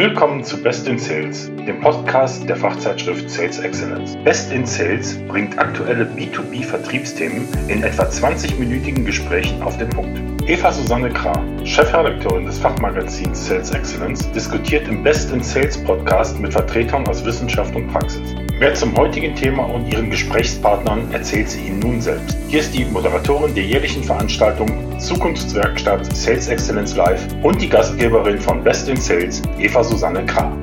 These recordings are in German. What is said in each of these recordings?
Willkommen zu Best in Sales, dem Podcast der Fachzeitschrift Sales Excellence. Best in Sales bringt aktuelle B2B-Vertriebsthemen in etwa 20-minütigen Gesprächen auf den Punkt. Eva Susanne Krah, Chefredakteurin des Fachmagazins Sales Excellence, diskutiert im Best in Sales Podcast mit Vertretern aus Wissenschaft und Praxis. Mehr zum heutigen Thema und ihren Gesprächspartnern erzählt sie Ihnen nun selbst. Hier ist die Moderatorin der jährlichen Veranstaltung Zukunftswerkstatt Sales Excellence Live und die Gastgeberin von Best in Sales, Eva Susanne Krah.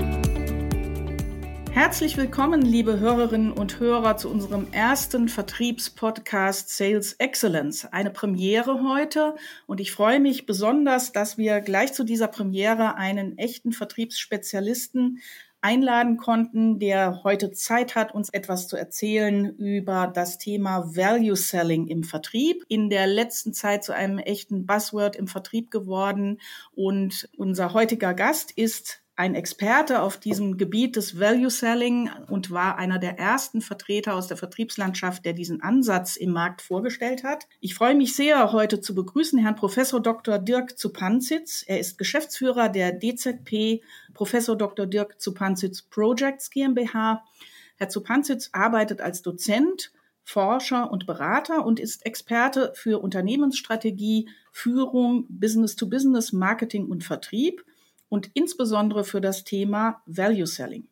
Herzlich willkommen, liebe Hörerinnen und Hörer, zu unserem ersten Vertriebspodcast Sales Excellence. Eine Premiere heute und ich freue mich besonders, dass wir gleich zu dieser Premiere einen echten Vertriebsspezialisten einladen konnten, der heute Zeit hat, uns etwas zu erzählen über das Thema Value Selling im Vertrieb. In der letzten Zeit zu einem echten Buzzword im Vertrieb geworden. Und unser heutiger Gast ist ein Experte auf diesem Gebiet des Value Selling und war einer der ersten Vertreter aus der Vertriebslandschaft, der diesen Ansatz im Markt vorgestellt hat. Ich freue mich sehr, heute zu begrüßen Herrn Professor Dr. Dirk Zupanzitz. Er ist Geschäftsführer der DZP Professor Dr. Dirk Zupanzitz Projects GmbH. Herr Zupanzitz arbeitet als Dozent Forscher und Berater und ist Experte für Unternehmensstrategie, Führung, Business-to-Business, Marketing und Vertrieb und insbesondere für das Thema Value Selling.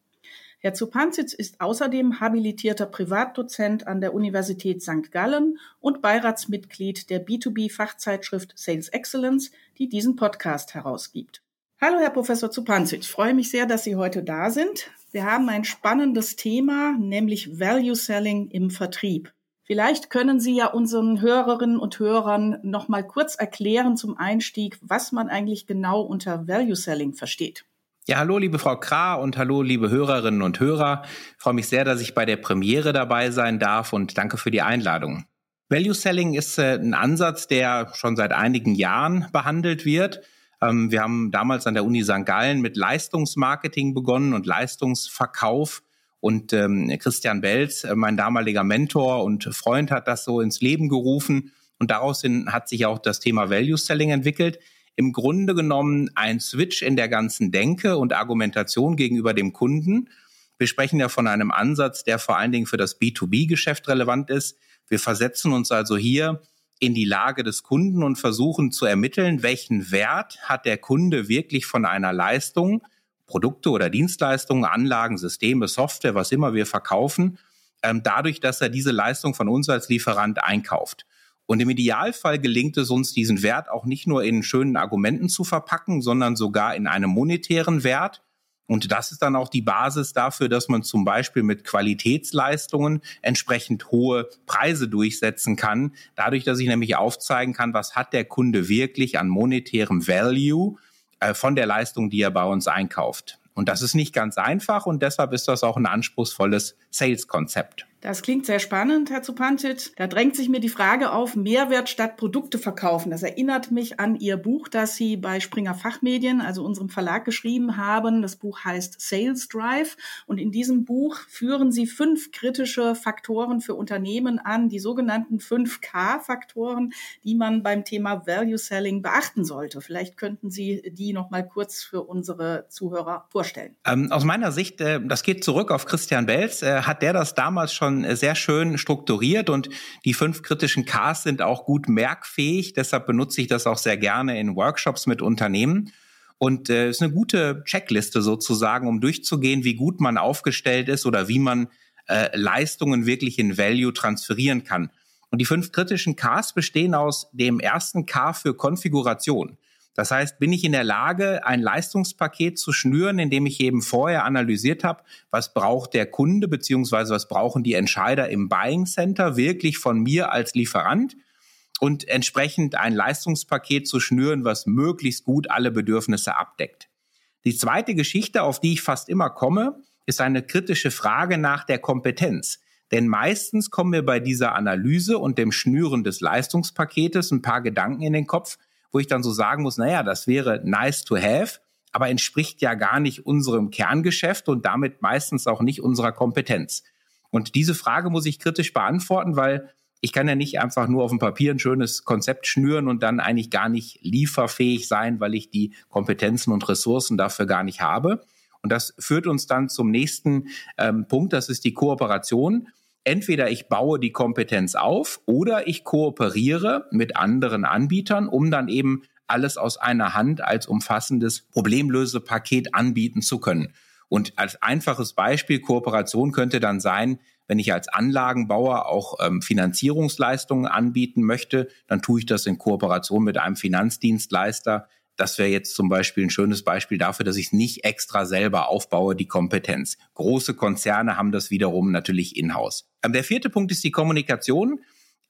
Herr Zupanzitz ist außerdem habilitierter Privatdozent an der Universität St. Gallen und Beiratsmitglied der B2B-Fachzeitschrift Sales Excellence, die diesen Podcast herausgibt. Hallo, Herr Professor Zupanzitz. Ich freue mich sehr, dass Sie heute da sind. Wir haben ein spannendes Thema, nämlich Value Selling im Vertrieb. Vielleicht können Sie ja unseren Hörerinnen und Hörern noch mal kurz erklären zum Einstieg, was man eigentlich genau unter Value Selling versteht. Ja, hallo liebe Frau Krah und hallo liebe Hörerinnen und Hörer. Ich freue mich sehr, dass ich bei der Premiere dabei sein darf und danke für die Einladung. Value Selling ist äh, ein Ansatz, der schon seit einigen Jahren behandelt wird. Ähm, wir haben damals an der Uni St. Gallen mit Leistungsmarketing begonnen und Leistungsverkauf und ähm, Christian Belz, äh, mein damaliger Mentor und Freund, hat das so ins Leben gerufen. Und daraus hin hat sich auch das Thema Value Selling entwickelt. Im Grunde genommen ein Switch in der ganzen Denke und Argumentation gegenüber dem Kunden. Wir sprechen ja von einem Ansatz, der vor allen Dingen für das B2B-Geschäft relevant ist. Wir versetzen uns also hier in die Lage des Kunden und versuchen zu ermitteln, welchen Wert hat der Kunde wirklich von einer Leistung, Produkte oder Dienstleistungen, Anlagen, Systeme, Software, was immer wir verkaufen, ähm, dadurch, dass er diese Leistung von uns als Lieferant einkauft. Und im Idealfall gelingt es uns, diesen Wert auch nicht nur in schönen Argumenten zu verpacken, sondern sogar in einem monetären Wert. Und das ist dann auch die Basis dafür, dass man zum Beispiel mit Qualitätsleistungen entsprechend hohe Preise durchsetzen kann. Dadurch, dass ich nämlich aufzeigen kann, was hat der Kunde wirklich an monetärem Value äh, von der Leistung, die er bei uns einkauft. Und das ist nicht ganz einfach und deshalb ist das auch ein anspruchsvolles Sales-Konzept. Das klingt sehr spannend, Herr Zupantic. Da drängt sich mir die Frage auf, Mehrwert statt Produkte verkaufen. Das erinnert mich an Ihr Buch, das Sie bei Springer Fachmedien, also unserem Verlag, geschrieben haben. Das Buch heißt Sales Drive. Und in diesem Buch führen Sie fünf kritische Faktoren für Unternehmen an, die sogenannten 5K-Faktoren, die man beim Thema Value Selling beachten sollte. Vielleicht könnten Sie die noch mal kurz für unsere Zuhörer vorstellen. Ähm, aus meiner Sicht, äh, das geht zurück auf Christian Belz, äh, hat der das damals schon schon sehr schön strukturiert und die fünf kritischen Ks sind auch gut merkfähig. Deshalb benutze ich das auch sehr gerne in Workshops mit Unternehmen. Und äh, ist eine gute Checkliste sozusagen, um durchzugehen, wie gut man aufgestellt ist oder wie man äh, Leistungen wirklich in Value transferieren kann. Und die fünf kritischen Ks bestehen aus dem ersten K für Konfiguration. Das heißt, bin ich in der Lage, ein Leistungspaket zu schnüren, indem ich eben vorher analysiert habe, was braucht der Kunde beziehungsweise was brauchen die Entscheider im Buying Center wirklich von mir als Lieferant und entsprechend ein Leistungspaket zu schnüren, was möglichst gut alle Bedürfnisse abdeckt. Die zweite Geschichte, auf die ich fast immer komme, ist eine kritische Frage nach der Kompetenz. Denn meistens kommen mir bei dieser Analyse und dem Schnüren des Leistungspaketes ein paar Gedanken in den Kopf, wo ich dann so sagen muss, naja, das wäre nice to have, aber entspricht ja gar nicht unserem Kerngeschäft und damit meistens auch nicht unserer Kompetenz. Und diese Frage muss ich kritisch beantworten, weil ich kann ja nicht einfach nur auf dem Papier ein schönes Konzept schnüren und dann eigentlich gar nicht lieferfähig sein, weil ich die Kompetenzen und Ressourcen dafür gar nicht habe. Und das führt uns dann zum nächsten ähm, Punkt, das ist die Kooperation. Entweder ich baue die Kompetenz auf oder ich kooperiere mit anderen Anbietern, um dann eben alles aus einer Hand als umfassendes Problemlösepaket anbieten zu können. Und als einfaches Beispiel Kooperation könnte dann sein, wenn ich als Anlagenbauer auch ähm, Finanzierungsleistungen anbieten möchte, dann tue ich das in Kooperation mit einem Finanzdienstleister. Das wäre jetzt zum Beispiel ein schönes Beispiel dafür, dass ich es nicht extra selber aufbaue, die Kompetenz. Große Konzerne haben das wiederum natürlich in-house. Ähm, der vierte Punkt ist die Kommunikation.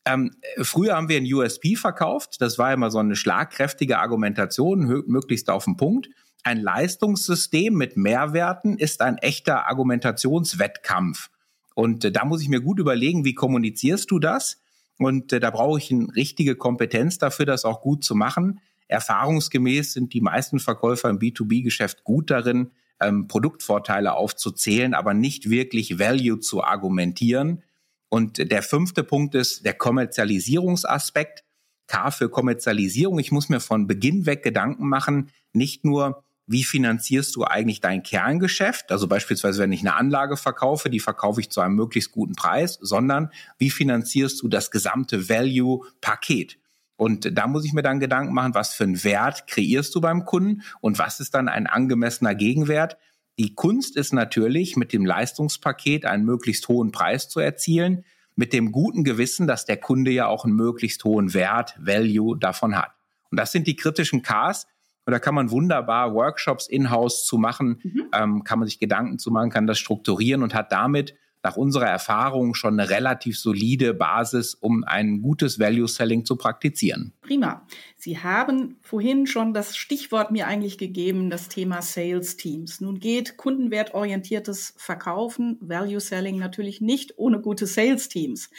Ähm, früher haben wir ein USP verkauft. Das war immer so eine schlagkräftige Argumentation, möglichst auf den Punkt. Ein Leistungssystem mit Mehrwerten ist ein echter Argumentationswettkampf. Und äh, da muss ich mir gut überlegen, wie kommunizierst du das? Und äh, da brauche ich eine richtige Kompetenz dafür, das auch gut zu machen. Erfahrungsgemäß sind die meisten Verkäufer im B2B-Geschäft gut darin, ähm, Produktvorteile aufzuzählen, aber nicht wirklich Value zu argumentieren. Und der fünfte Punkt ist der Kommerzialisierungsaspekt. K für Kommerzialisierung. Ich muss mir von Beginn weg Gedanken machen, nicht nur, wie finanzierst du eigentlich dein Kerngeschäft? Also beispielsweise, wenn ich eine Anlage verkaufe, die verkaufe ich zu einem möglichst guten Preis, sondern wie finanzierst du das gesamte Value-Paket? Und da muss ich mir dann Gedanken machen, was für einen Wert kreierst du beim Kunden und was ist dann ein angemessener Gegenwert? Die Kunst ist natürlich, mit dem Leistungspaket einen möglichst hohen Preis zu erzielen, mit dem guten Gewissen, dass der Kunde ja auch einen möglichst hohen Wert, Value davon hat. Und das sind die kritischen Ks. Und da kann man wunderbar Workshops in-house zu machen, mhm. ähm, kann man sich Gedanken zu machen, kann das strukturieren und hat damit nach unserer Erfahrung schon eine relativ solide Basis, um ein gutes Value Selling zu praktizieren. Prima. Sie haben vorhin schon das Stichwort mir eigentlich gegeben, das Thema Sales Teams. Nun geht kundenwertorientiertes Verkaufen, Value Selling natürlich nicht ohne gute Sales Teams.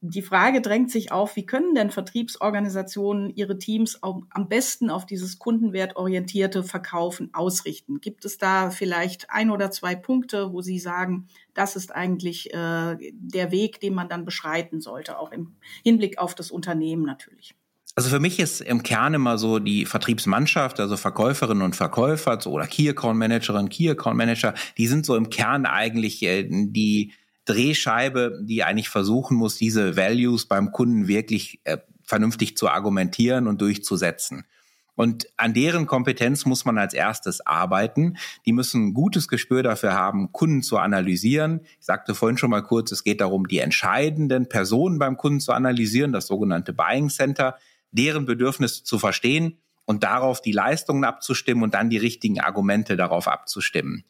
Die Frage drängt sich auf, wie können denn Vertriebsorganisationen ihre Teams am besten auf dieses kundenwertorientierte Verkaufen ausrichten? Gibt es da vielleicht ein oder zwei Punkte, wo Sie sagen, das ist eigentlich äh, der Weg, den man dann beschreiten sollte, auch im Hinblick auf das Unternehmen natürlich. Also für mich ist im Kern immer so die Vertriebsmannschaft, also Verkäuferinnen und Verkäufer oder Key Account Managerin, Key Account Manager, die sind so im Kern eigentlich äh, die Drehscheibe, die eigentlich versuchen muss, diese Values beim Kunden wirklich äh, vernünftig zu argumentieren und durchzusetzen. Und an deren Kompetenz muss man als erstes arbeiten. Die müssen ein gutes Gespür dafür haben, Kunden zu analysieren. Ich sagte vorhin schon mal kurz, es geht darum, die entscheidenden Personen beim Kunden zu analysieren, das sogenannte Buying Center, deren Bedürfnisse zu verstehen und darauf die Leistungen abzustimmen und dann die richtigen Argumente darauf abzustimmen.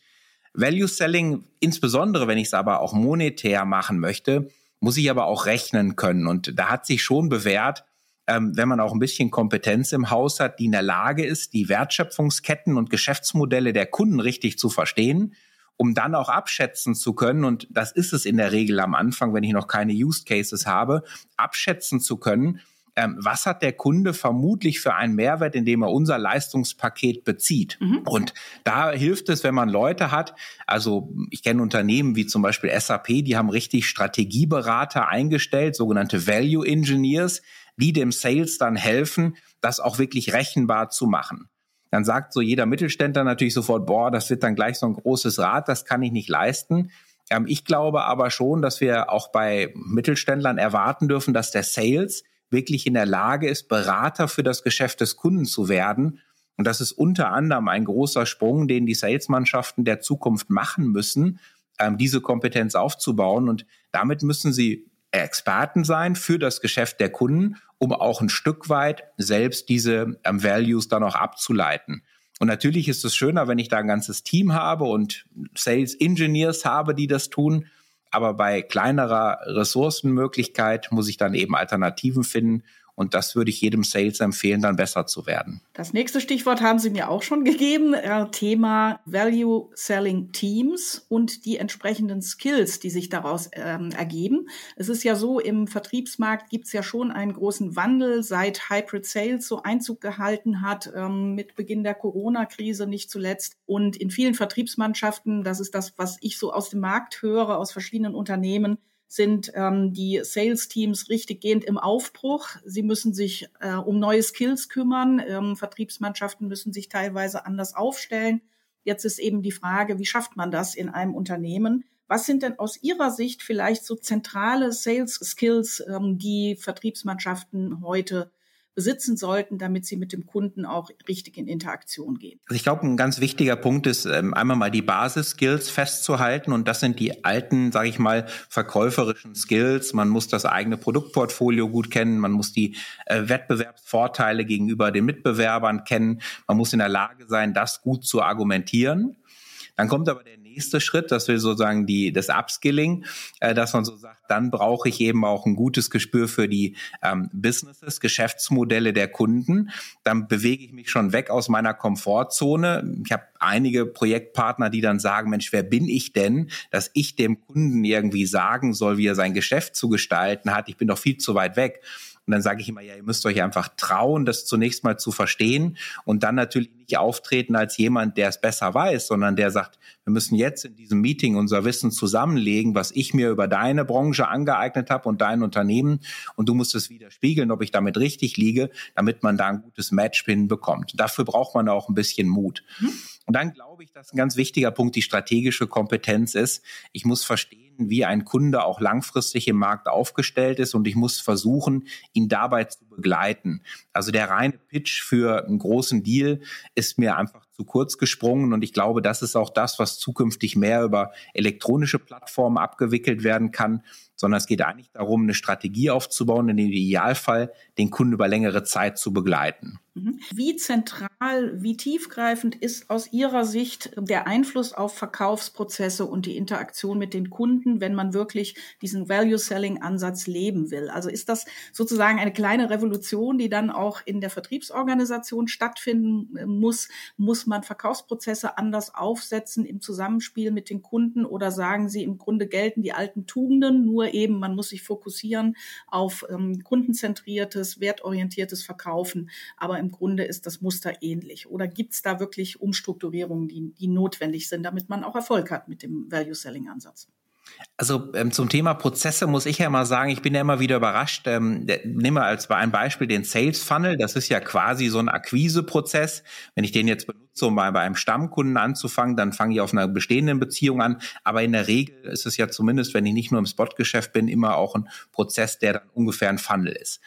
Value Selling, insbesondere wenn ich es aber auch monetär machen möchte, muss ich aber auch rechnen können. Und da hat sich schon bewährt, ähm, wenn man auch ein bisschen Kompetenz im Haus hat, die in der Lage ist, die Wertschöpfungsketten und Geschäftsmodelle der Kunden richtig zu verstehen, um dann auch abschätzen zu können, und das ist es in der Regel am Anfang, wenn ich noch keine Use Cases habe, abschätzen zu können, ähm, was hat der Kunde vermutlich für einen Mehrwert, indem er unser Leistungspaket bezieht. Mhm. Und da hilft es, wenn man Leute hat, also ich kenne Unternehmen wie zum Beispiel SAP, die haben richtig Strategieberater eingestellt, sogenannte Value Engineers, die dem Sales dann helfen, das auch wirklich rechenbar zu machen. Dann sagt so jeder Mittelständler natürlich sofort, boah, das wird dann gleich so ein großes Rad, das kann ich nicht leisten. Ähm, ich glaube aber schon, dass wir auch bei Mittelständlern erwarten dürfen, dass der Sales wirklich in der Lage ist, Berater für das Geschäft des Kunden zu werden. Und das ist unter anderem ein großer Sprung, den die Salesmannschaften der Zukunft machen müssen, ähm, diese Kompetenz aufzubauen. Und damit müssen sie Experten sein für das Geschäft der Kunden, um auch ein Stück weit selbst diese ähm, Values dann auch abzuleiten. Und natürlich ist es schöner, wenn ich da ein ganzes Team habe und Sales Engineers habe, die das tun. Aber bei kleinerer Ressourcenmöglichkeit muss ich dann eben Alternativen finden. Und das würde ich jedem Sales empfehlen, dann besser zu werden. Das nächste Stichwort haben Sie mir auch schon gegeben. Äh, Thema Value Selling Teams und die entsprechenden Skills, die sich daraus ähm, ergeben. Es ist ja so, im Vertriebsmarkt gibt es ja schon einen großen Wandel, seit Hybrid Sales so Einzug gehalten hat, ähm, mit Beginn der Corona-Krise nicht zuletzt. Und in vielen Vertriebsmannschaften, das ist das, was ich so aus dem Markt höre, aus verschiedenen Unternehmen, sind ähm, die Sales-Teams richtiggehend im Aufbruch. Sie müssen sich äh, um neue Skills kümmern. Ähm, Vertriebsmannschaften müssen sich teilweise anders aufstellen. Jetzt ist eben die Frage, wie schafft man das in einem Unternehmen? Was sind denn aus Ihrer Sicht vielleicht so zentrale Sales Skills, ähm, die Vertriebsmannschaften heute besitzen sollten, damit sie mit dem Kunden auch richtig in Interaktion gehen. Also ich glaube, ein ganz wichtiger Punkt ist, ähm, einmal mal die Basis-Skills festzuhalten und das sind die alten, sage ich mal, verkäuferischen Skills. Man muss das eigene Produktportfolio gut kennen, man muss die äh, Wettbewerbsvorteile gegenüber den Mitbewerbern kennen, man muss in der Lage sein, das gut zu argumentieren. Dann kommt aber der nächste Schritt, das will sozusagen die, das Upskilling, äh, dass man so sagt, dann brauche ich eben auch ein gutes Gespür für die ähm, Businesses, Geschäftsmodelle der Kunden. Dann bewege ich mich schon weg aus meiner Komfortzone. Ich habe einige Projektpartner, die dann sagen, Mensch, wer bin ich denn, dass ich dem Kunden irgendwie sagen soll, wie er sein Geschäft zu gestalten hat? Ich bin doch viel zu weit weg. Und dann sage ich immer, ja, ihr müsst euch einfach trauen, das zunächst mal zu verstehen und dann natürlich nicht auftreten als jemand, der es besser weiß, sondern der sagt, wir müssen jetzt in diesem Meeting unser Wissen zusammenlegen, was ich mir über deine Branche angeeignet habe und dein Unternehmen und du musst es widerspiegeln, ob ich damit richtig liege, damit man da ein gutes Match hinbekommt. Dafür braucht man auch ein bisschen Mut. Mhm. Und dann glaube ich, dass ein ganz wichtiger Punkt die strategische Kompetenz ist. Ich muss verstehen, wie ein Kunde auch langfristig im Markt aufgestellt ist und ich muss versuchen, ihn dabei zu begleiten. Also der reine Pitch für einen großen Deal ist mir einfach zu kurz gesprungen und ich glaube, das ist auch das, was zukünftig mehr über elektronische Plattformen abgewickelt werden kann sondern es geht eigentlich darum, eine Strategie aufzubauen, in dem Idealfall den Kunden über längere Zeit zu begleiten. Mhm. Wie zentral, wie tiefgreifend ist aus Ihrer Sicht der Einfluss auf Verkaufsprozesse und die Interaktion mit den Kunden, wenn man wirklich diesen Value-Selling-Ansatz leben will? Also ist das sozusagen eine kleine Revolution, die dann auch in der Vertriebsorganisation stattfinden äh, muss? Muss man Verkaufsprozesse anders aufsetzen im Zusammenspiel mit den Kunden oder sagen Sie, im Grunde gelten die alten Tugenden, nur eben, man muss sich fokussieren auf ähm, kundenzentriertes, wertorientiertes Verkaufen. Aber im Grunde ist das Muster ähnlich. Oder gibt es da wirklich Umstrukturierungen, die, die notwendig sind, damit man auch Erfolg hat mit dem Value-Selling-Ansatz? Also ähm, zum Thema Prozesse muss ich ja mal sagen, ich bin ja immer wieder überrascht. Ähm, nimm mal als ein Beispiel den Sales Funnel. Das ist ja quasi so ein Akquiseprozess. Wenn ich den jetzt benutze, um mal bei einem Stammkunden anzufangen, dann fange ich auf einer bestehenden Beziehung an. Aber in der Regel ist es ja zumindest, wenn ich nicht nur im Spotgeschäft bin, immer auch ein Prozess, der dann ungefähr ein Funnel ist.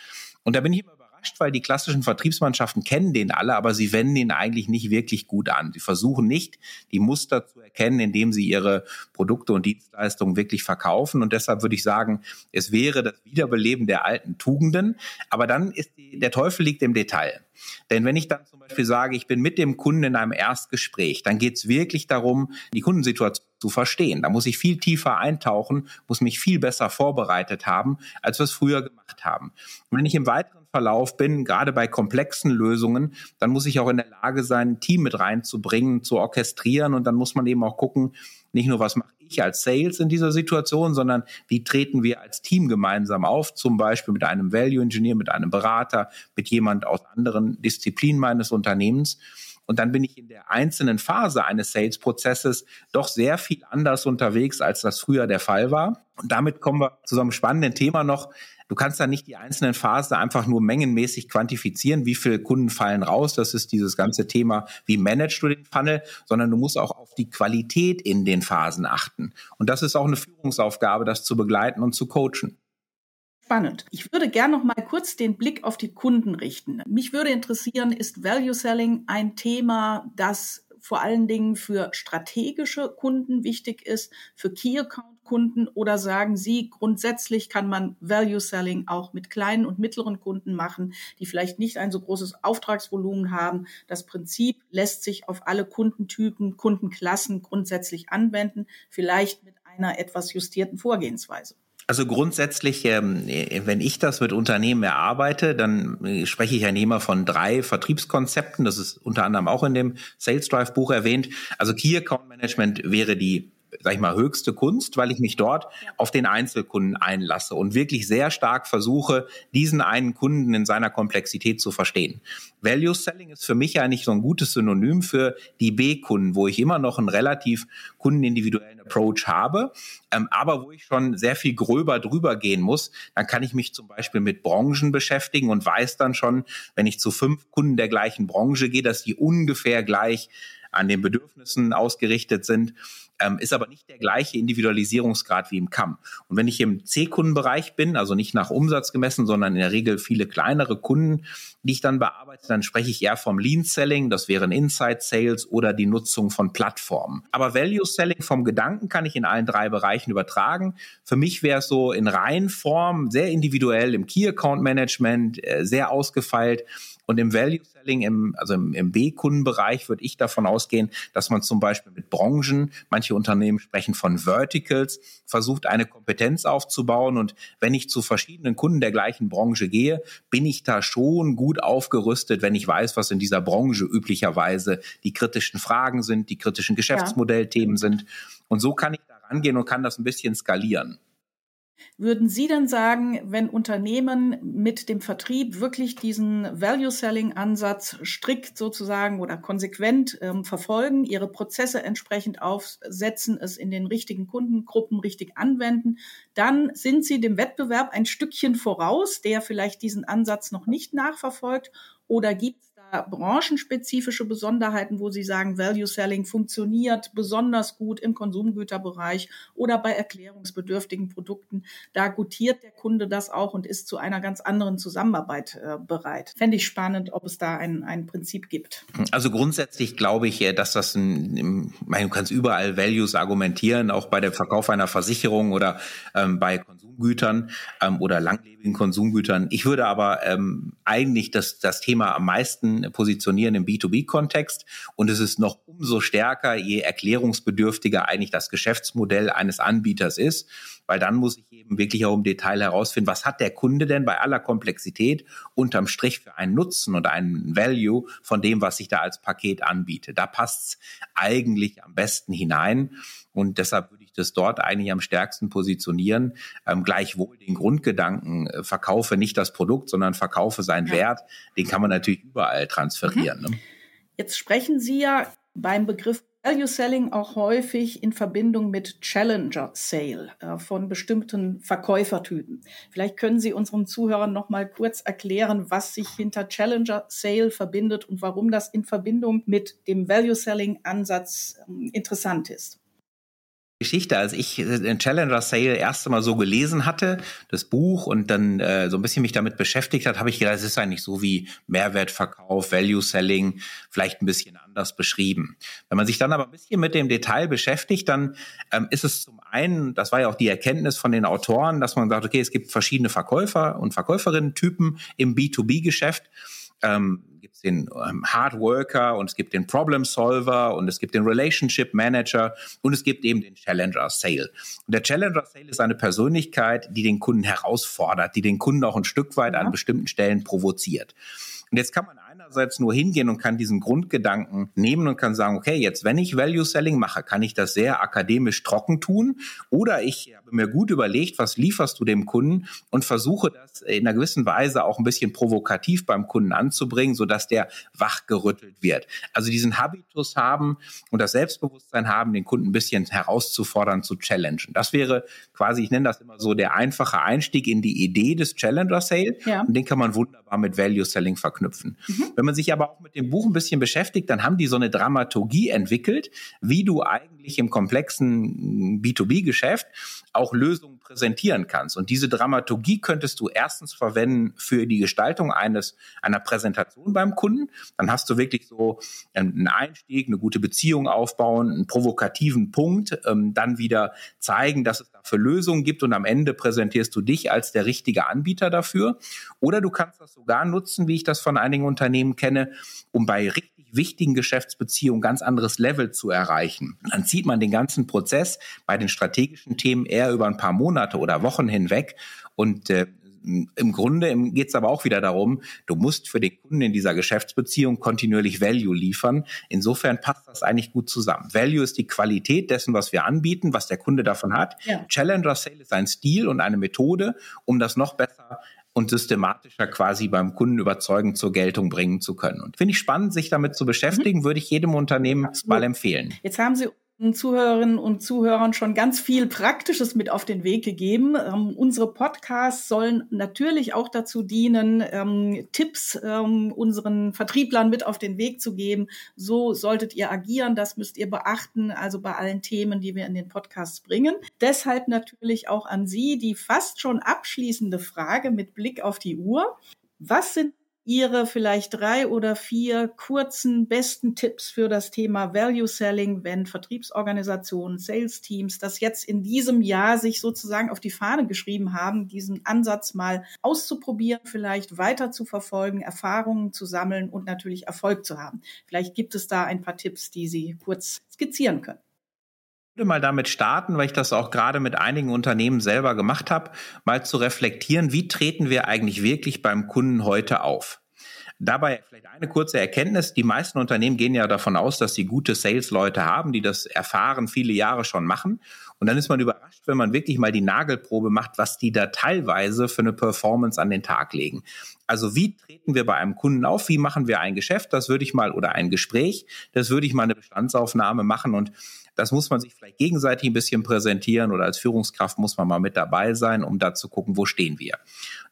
Und da bin ich immer überrascht, weil die klassischen Vertriebsmannschaften kennen den alle, aber sie wenden ihn eigentlich nicht wirklich gut an. Sie versuchen nicht, die Muster zu erkennen, indem sie ihre Produkte und Dienstleistungen wirklich verkaufen. Und deshalb würde ich sagen, es wäre das Wiederbeleben der alten Tugenden. Aber dann ist die, der Teufel liegt im Detail. Denn wenn ich dann zum Beispiel sage, ich bin mit dem Kunden in einem Erstgespräch, dann geht es wirklich darum, die Kundensituation zu verstehen. Da muss ich viel tiefer eintauchen, muss mich viel besser vorbereitet haben, als wir es früher gemacht haben. Und wenn ich im weiteren Verlauf bin, gerade bei komplexen Lösungen, dann muss ich auch in der Lage sein, ein Team mit reinzubringen, zu orchestrieren und dann muss man eben auch gucken, nicht nur was mache ich als Sales in dieser Situation, sondern wie treten wir als Team gemeinsam auf, zum Beispiel mit einem Value Engineer, mit einem Berater, mit jemand aus anderen Disziplinen meines Unternehmens. Und dann bin ich in der einzelnen Phase eines Sales-Prozesses doch sehr viel anders unterwegs, als das früher der Fall war. Und damit kommen wir zu so einem spannenden Thema noch, Du kannst da nicht die einzelnen Phasen einfach nur mengenmäßig quantifizieren, wie viele Kunden fallen raus. Das ist dieses ganze Thema, wie managst du den Funnel, sondern du musst auch auf die Qualität in den Phasen achten. Und das ist auch eine Führungsaufgabe, das zu begleiten und zu coachen spannend. Ich würde gerne noch mal kurz den Blick auf die Kunden richten. Mich würde interessieren, ist Value Selling ein Thema, das vor allen Dingen für strategische Kunden wichtig ist, für Key Account Kunden oder sagen Sie, grundsätzlich kann man Value Selling auch mit kleinen und mittleren Kunden machen, die vielleicht nicht ein so großes Auftragsvolumen haben. Das Prinzip lässt sich auf alle Kundentypen, Kundenklassen grundsätzlich anwenden, vielleicht mit einer etwas justierten Vorgehensweise. Also grundsätzlich, ähm, wenn ich das mit Unternehmen erarbeite, dann äh, spreche ich ja immer von drei Vertriebskonzepten. Das ist unter anderem auch in dem Sales Drive Buch erwähnt. Also Key Account Management wäre die sag ich mal, höchste Kunst, weil ich mich dort auf den Einzelkunden einlasse und wirklich sehr stark versuche, diesen einen Kunden in seiner Komplexität zu verstehen. Value Selling ist für mich eigentlich so ein gutes Synonym für die B-Kunden, wo ich immer noch einen relativ kundenindividuellen Approach habe, ähm, aber wo ich schon sehr viel gröber drüber gehen muss. Dann kann ich mich zum Beispiel mit Branchen beschäftigen und weiß dann schon, wenn ich zu fünf Kunden der gleichen Branche gehe, dass die ungefähr gleich an den Bedürfnissen ausgerichtet sind, ähm, ist aber nicht der gleiche Individualisierungsgrad wie im CAM. Und wenn ich im C-Kundenbereich bin, also nicht nach Umsatz gemessen, sondern in der Regel viele kleinere Kunden, die ich dann bearbeite, dann spreche ich eher vom Lean Selling, das wären Inside Sales oder die Nutzung von Plattformen. Aber Value Selling vom Gedanken kann ich in allen drei Bereichen übertragen. Für mich wäre es so in Reihenform, sehr individuell im Key Account Management, äh, sehr ausgefeilt und im Value Selling, im, also im, im B-Kundenbereich, würde ich davon ausgehen, dass man zum Beispiel mit Branchen, manche Unternehmen sprechen von Verticals, versucht eine Kompetenz aufzubauen. Und wenn ich zu verschiedenen Kunden der gleichen Branche gehe, bin ich da schon gut aufgerüstet, wenn ich weiß, was in dieser Branche üblicherweise die kritischen Fragen sind, die kritischen Geschäftsmodellthemen ja. sind. Und so kann ich da rangehen und kann das ein bisschen skalieren. Würden Sie denn sagen, wenn Unternehmen mit dem Vertrieb wirklich diesen Value-Selling-Ansatz strikt sozusagen oder konsequent ähm, verfolgen, ihre Prozesse entsprechend aufsetzen, es in den richtigen Kundengruppen richtig anwenden, dann sind Sie dem Wettbewerb ein Stückchen voraus, der vielleicht diesen Ansatz noch nicht nachverfolgt? Oder gibt branchenspezifische Besonderheiten, wo Sie sagen, Value Selling funktioniert besonders gut im Konsumgüterbereich oder bei erklärungsbedürftigen Produkten. Da gutiert der Kunde das auch und ist zu einer ganz anderen Zusammenarbeit äh, bereit. Fände ich spannend, ob es da ein, ein Prinzip gibt. Also grundsätzlich glaube ich, äh, dass das ein, man kann überall Values argumentieren, auch bei dem Verkauf einer Versicherung oder ähm, bei Konsumgütern ähm, oder langlebigen Konsumgütern. Ich würde aber ähm, eigentlich das, das Thema am meisten positionieren im B2B-Kontext. Und es ist noch umso stärker, je erklärungsbedürftiger eigentlich das Geschäftsmodell eines Anbieters ist, weil dann muss ich eben wirklich auch im Detail herausfinden, was hat der Kunde denn bei aller Komplexität unterm Strich für einen Nutzen und einen Value von dem, was ich da als Paket anbiete. Da passt es eigentlich am besten hinein. Und deshalb würde ich das dort eigentlich am stärksten positionieren. Ähm, gleichwohl den Grundgedanken, äh, verkaufe nicht das Produkt, sondern verkaufe seinen ja. Wert, den kann man natürlich überall transferieren. Mhm. Ne? Jetzt sprechen Sie ja beim Begriff Value Selling auch häufig in Verbindung mit Challenger Sale äh, von bestimmten Verkäufertypen. Vielleicht können Sie unseren Zuhörern noch mal kurz erklären, was sich hinter Challenger Sale verbindet und warum das in Verbindung mit dem Value Selling Ansatz äh, interessant ist. Geschichte, als ich den Challenger Sale erste Mal so gelesen hatte, das Buch und dann äh, so ein bisschen mich damit beschäftigt hat, habe ich gedacht, es ist eigentlich so wie Mehrwertverkauf, Value Selling, vielleicht ein bisschen anders beschrieben. Wenn man sich dann aber ein bisschen mit dem Detail beschäftigt, dann ähm, ist es zum einen, das war ja auch die Erkenntnis von den Autoren, dass man sagt, okay, es gibt verschiedene Verkäufer und Verkäuferinnen-Typen im B2B-Geschäft. Ähm, es den ähm, Hard Worker und es gibt den Problem Solver und es gibt den Relationship Manager und es gibt eben den Challenger Sale. Und der Challenger Sale ist eine Persönlichkeit, die den Kunden herausfordert, die den Kunden auch ein Stück weit ja. an bestimmten Stellen provoziert. Und jetzt kann man einerseits nur hingehen und kann diesen Grundgedanken nehmen und kann sagen, okay, jetzt wenn ich Value Selling mache, kann ich das sehr akademisch trocken tun oder ich habe mir gut überlegt, was lieferst du dem Kunden und versuche das in einer gewissen Weise auch ein bisschen provokativ beim Kunden anzubringen, sodass der wachgerüttelt wird. Also diesen Habitus haben und das Selbstbewusstsein haben, den Kunden ein bisschen herauszufordern, zu challengen. Das wäre quasi, ich nenne das immer so, der einfache Einstieg in die Idee des Challenger Sale ja. und den kann man wunderbar mit Value Selling verknüpfen. Mhm. Wenn man sich aber auch mit dem Buch ein bisschen beschäftigt, dann haben die so eine Dramaturgie entwickelt, wie du eigentlich im komplexen B2B-Geschäft auch Lösungen präsentieren kannst. Und diese Dramaturgie könntest du erstens verwenden für die Gestaltung eines, einer Präsentation beim Kunden. Dann hast du wirklich so einen Einstieg, eine gute Beziehung aufbauen, einen provokativen Punkt, ähm, dann wieder zeigen, dass es dafür Lösungen gibt und am Ende präsentierst du dich als der richtige Anbieter dafür. Oder du kannst das sogar nutzen, wie ich das von einigen Unternehmen kenne, um bei richtig wichtigen Geschäftsbeziehungen ganz anderes Level zu erreichen. Dann zieht man den ganzen Prozess bei den strategischen Themen eher über ein paar Monate oder Wochen hinweg und äh, im Grunde geht es aber auch wieder darum, du musst für den Kunden in dieser Geschäftsbeziehung kontinuierlich Value liefern. Insofern passt das eigentlich gut zusammen. Value ist die Qualität dessen, was wir anbieten, was der Kunde davon hat. Ja. Challenger Sale ist ein Stil und eine Methode, um das noch besser und systematischer quasi beim Kunden überzeugend zur Geltung bringen zu können. Und finde ich spannend, sich damit zu beschäftigen, mhm. würde ich jedem Unternehmen Absolut. mal empfehlen. Jetzt haben Sie Zuhörerinnen und Zuhörern schon ganz viel Praktisches mit auf den Weg gegeben. Ähm, unsere Podcasts sollen natürlich auch dazu dienen, ähm, Tipps ähm, unseren Vertrieblern mit auf den Weg zu geben. So solltet ihr agieren, das müsst ihr beachten, also bei allen Themen, die wir in den Podcasts bringen. Deshalb natürlich auch an Sie die fast schon abschließende Frage mit Blick auf die Uhr. Was sind Ihre vielleicht drei oder vier kurzen besten Tipps für das Thema Value Selling, wenn Vertriebsorganisationen, Sales Teams das jetzt in diesem Jahr sich sozusagen auf die Fahne geschrieben haben, diesen Ansatz mal auszuprobieren, vielleicht weiter zu verfolgen, Erfahrungen zu sammeln und natürlich Erfolg zu haben. Vielleicht gibt es da ein paar Tipps, die Sie kurz skizzieren können würde mal damit starten, weil ich das auch gerade mit einigen Unternehmen selber gemacht habe, mal zu reflektieren, wie treten wir eigentlich wirklich beim Kunden heute auf? Dabei vielleicht eine kurze Erkenntnis. Die meisten Unternehmen gehen ja davon aus, dass sie gute Sales-Leute haben, die das erfahren, viele Jahre schon machen. Und dann ist man überrascht, wenn man wirklich mal die Nagelprobe macht, was die da teilweise für eine Performance an den Tag legen. Also wie treten wir bei einem Kunden auf? Wie machen wir ein Geschäft? Das würde ich mal, oder ein Gespräch, das würde ich mal eine Bestandsaufnahme machen und das muss man sich vielleicht gegenseitig ein bisschen präsentieren oder als Führungskraft muss man mal mit dabei sein, um da zu gucken, wo stehen wir.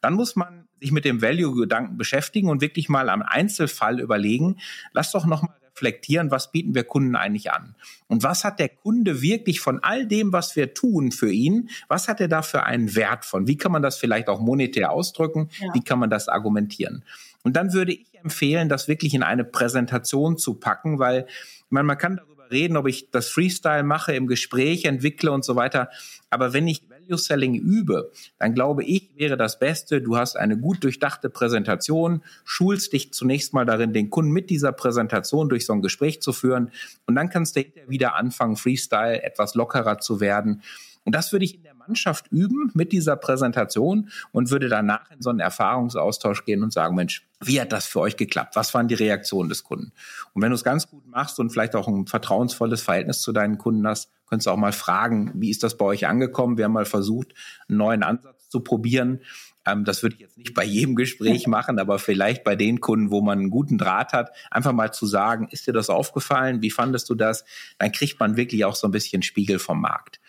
Dann muss man sich mit dem Value-Gedanken beschäftigen und wirklich mal am Einzelfall überlegen, lass doch noch mal reflektieren, was bieten wir Kunden eigentlich an? Und was hat der Kunde wirklich von all dem, was wir tun für ihn, was hat er da für einen Wert von? Wie kann man das vielleicht auch monetär ausdrücken? Ja. Wie kann man das argumentieren? Und dann würde ich empfehlen, das wirklich in eine Präsentation zu packen, weil man, man kann darüber reden, ob ich das Freestyle mache, im Gespräch entwickle und so weiter. Aber wenn ich Value Selling übe, dann glaube ich, wäre das Beste, du hast eine gut durchdachte Präsentation, schulst dich zunächst mal darin, den Kunden mit dieser Präsentation durch so ein Gespräch zu führen und dann kannst du wieder anfangen, Freestyle etwas lockerer zu werden. Und das würde ich in der Mannschaft üben mit dieser Präsentation und würde danach in so einen Erfahrungsaustausch gehen und sagen, Mensch, wie hat das für euch geklappt? Was waren die Reaktionen des Kunden? Und wenn du es ganz gut machst und vielleicht auch ein vertrauensvolles Verhältnis zu deinen Kunden hast, könntest du auch mal fragen, wie ist das bei euch angekommen? Wir haben mal versucht, einen neuen Ansatz zu probieren. Ähm, das würde ich jetzt nicht bei jedem Gespräch machen, aber vielleicht bei den Kunden, wo man einen guten Draht hat, einfach mal zu sagen, ist dir das aufgefallen? Wie fandest du das? Dann kriegt man wirklich auch so ein bisschen Spiegel vom Markt.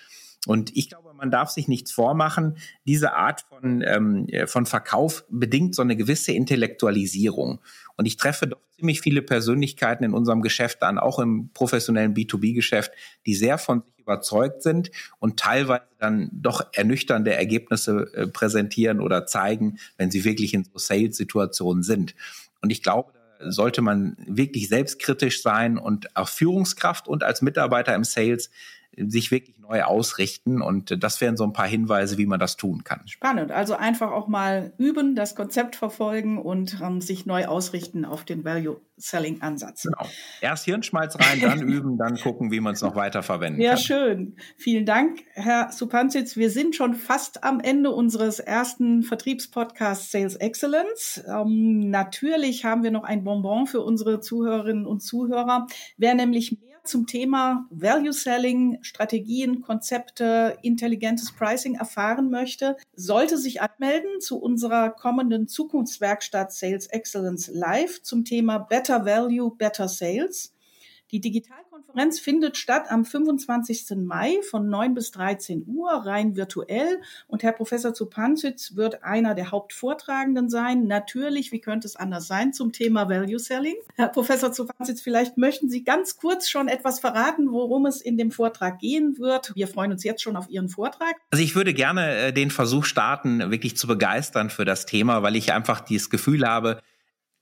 Und ich glaube, man darf sich nichts vormachen. Diese Art von, ähm, äh, von Verkauf bedingt so eine gewisse Intellektualisierung. Und ich treffe doch ziemlich viele Persönlichkeiten in unserem Geschäft an, auch im professionellen B2B-Geschäft, die sehr von sich überzeugt sind und teilweise dann doch ernüchternde Ergebnisse äh, präsentieren oder zeigen, wenn sie wirklich in so Sales-Situationen sind. Und ich glaube, da sollte man wirklich selbstkritisch sein und auch Führungskraft und als Mitarbeiter im Sales sich wirklich neu ausrichten. Und das wären so ein paar Hinweise, wie man das tun kann. Spannend. Also einfach auch mal üben, das Konzept verfolgen und ähm, sich neu ausrichten auf den Value-Selling-Ansatz. Genau. Erst Hirnschmalz rein, dann üben, dann gucken, wie man es noch weiter verwenden ja, kann. Ja, schön. Vielen Dank, Herr Supanzitz. Wir sind schon fast am Ende unseres ersten Vertriebspodcasts Sales Excellence. Ähm, natürlich haben wir noch ein Bonbon für unsere Zuhörerinnen und Zuhörer. Wer nämlich mehr zum Thema Value Selling, Strategien, Konzepte, intelligentes Pricing erfahren möchte, sollte sich anmelden zu unserer kommenden Zukunftswerkstatt Sales Excellence Live zum Thema Better Value, Better Sales. Die Digitalkonferenz findet statt am 25. Mai von 9 bis 13 Uhr, rein virtuell. Und Herr Professor Zupanzitz wird einer der Hauptvortragenden sein. Natürlich, wie könnte es anders sein, zum Thema Value Selling. Herr Professor Zupanzitz, vielleicht möchten Sie ganz kurz schon etwas verraten, worum es in dem Vortrag gehen wird. Wir freuen uns jetzt schon auf Ihren Vortrag. Also ich würde gerne äh, den Versuch starten, wirklich zu begeistern für das Thema, weil ich einfach dieses Gefühl habe,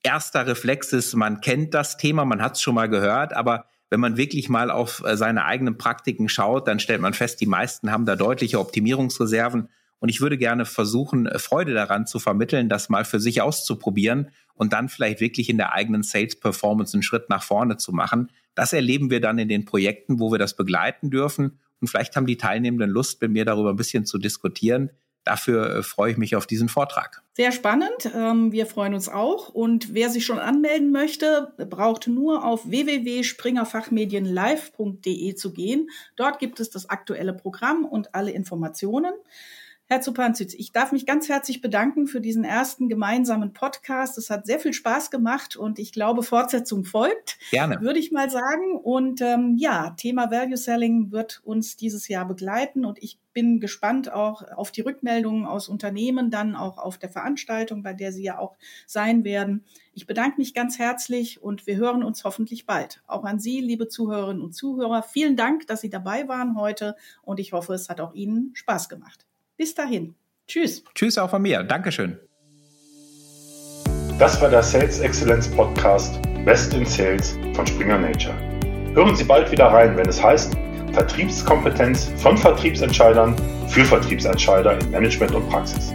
erster Reflex ist, man kennt das Thema, man hat es schon mal gehört, aber wenn man wirklich mal auf äh, seine eigenen Praktiken schaut, dann stellt man fest, die meisten haben da deutliche Optimierungsreserven. Und ich würde gerne versuchen, äh, Freude daran zu vermitteln, das mal für sich auszuprobieren und dann vielleicht wirklich in der eigenen Sales Performance einen Schritt nach vorne zu machen. Das erleben wir dann in den Projekten, wo wir das begleiten dürfen. Und vielleicht haben die Teilnehmenden Lust, mit mir darüber ein bisschen zu diskutieren dafür äh, freue ich mich auf diesen Vortrag. Sehr spannend. Ähm, wir freuen uns auch. Und wer sich schon anmelden möchte, braucht nur auf www.springerfachmedienlive.de zu gehen. Dort gibt es das aktuelle Programm und alle Informationen. Herr Zupanzitz, ich darf mich ganz herzlich bedanken für diesen ersten gemeinsamen Podcast. Es hat sehr viel Spaß gemacht und ich glaube, Fortsetzung folgt. Gerne. Würde ich mal sagen. Und ähm, ja, Thema Value Selling wird uns dieses Jahr begleiten und ich bin gespannt auch auf die Rückmeldungen aus Unternehmen, dann auch auf der Veranstaltung, bei der Sie ja auch sein werden. Ich bedanke mich ganz herzlich und wir hören uns hoffentlich bald. Auch an Sie, liebe Zuhörerinnen und Zuhörer, vielen Dank, dass Sie dabei waren heute und ich hoffe, es hat auch Ihnen Spaß gemacht. Bis dahin. Tschüss. Tschüss auch von mir. Dankeschön. Das war der Sales Excellence Podcast Best in Sales von Springer Nature. Hören Sie bald wieder rein, wenn es heißt Vertriebskompetenz von Vertriebsentscheidern für Vertriebsentscheider in Management und Praxis.